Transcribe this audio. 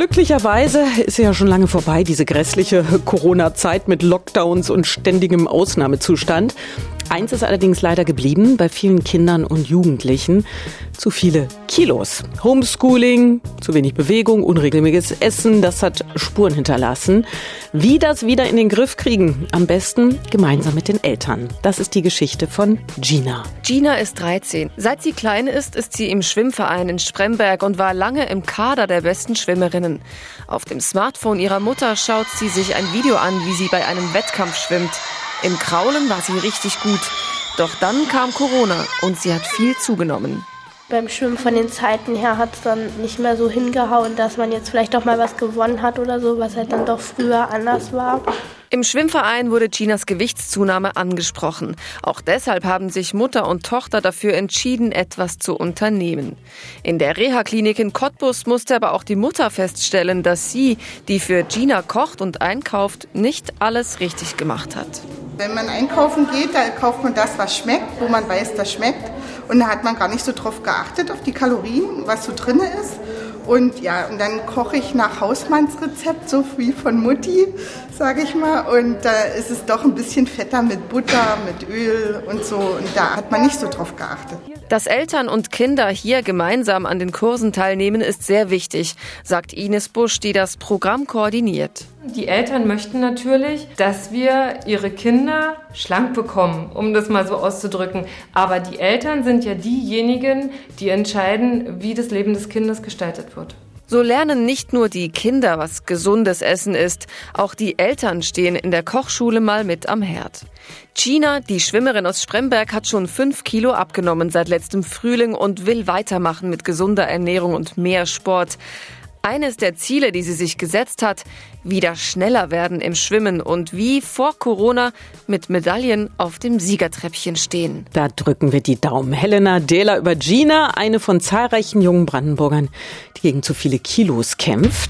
Glücklicherweise ist ja schon lange vorbei, diese grässliche Corona-Zeit mit Lockdowns und ständigem Ausnahmezustand. Eins ist allerdings leider geblieben bei vielen Kindern und Jugendlichen. Zu viele Kilos. Homeschooling, zu wenig Bewegung, unregelmäßiges Essen, das hat Spuren hinterlassen. Wie das wieder in den Griff kriegen? Am besten gemeinsam mit den Eltern. Das ist die Geschichte von Gina. Gina ist 13. Seit sie klein ist, ist sie im Schwimmverein in Spremberg und war lange im Kader der besten Schwimmerinnen. Auf dem Smartphone ihrer Mutter schaut sie sich ein Video an, wie sie bei einem Wettkampf schwimmt. Im Kraulen war sie richtig gut. Doch dann kam Corona und sie hat viel zugenommen. Beim Schwimmen von den Zeiten her hat es dann nicht mehr so hingehauen, dass man jetzt vielleicht auch mal was gewonnen hat oder so, was halt dann doch früher anders war. Im Schwimmverein wurde Ginas Gewichtszunahme angesprochen. Auch deshalb haben sich Mutter und Tochter dafür entschieden, etwas zu unternehmen. In der Reha-Klinik in Cottbus musste aber auch die Mutter feststellen, dass sie, die für Gina kocht und einkauft, nicht alles richtig gemacht hat. Wenn man einkaufen geht, da kauft man das, was schmeckt, wo man weiß, das schmeckt. Und da hat man gar nicht so drauf geachtet, auf die Kalorien, was so drin ist. Und ja, und dann koche ich nach Hausmannsrezept, so wie von Mutti, sage ich mal. Und da ist es doch ein bisschen fetter mit Butter, mit Öl und so. Und da hat man nicht so drauf geachtet. Dass Eltern und Kinder hier gemeinsam an den Kursen teilnehmen, ist sehr wichtig, sagt Ines Busch, die das Programm koordiniert. Die Eltern möchten natürlich, dass wir ihre Kinder schlank bekommen, um das mal so auszudrücken. Aber die Eltern sind ja diejenigen, die entscheiden, wie das Leben des Kindes gestaltet wird. So lernen nicht nur die Kinder, was gesundes Essen ist, auch die Eltern stehen in der Kochschule mal mit am Herd. Gina, die Schwimmerin aus Spremberg, hat schon fünf Kilo abgenommen seit letztem Frühling und will weitermachen mit gesunder Ernährung und mehr Sport. Eines der Ziele, die sie sich gesetzt hat, wieder schneller werden im Schwimmen und wie vor Corona mit Medaillen auf dem Siegertreppchen stehen. Da drücken wir die Daumen. Helena Dehler über Gina, eine von zahlreichen jungen Brandenburgern, die gegen zu viele Kilos kämpft.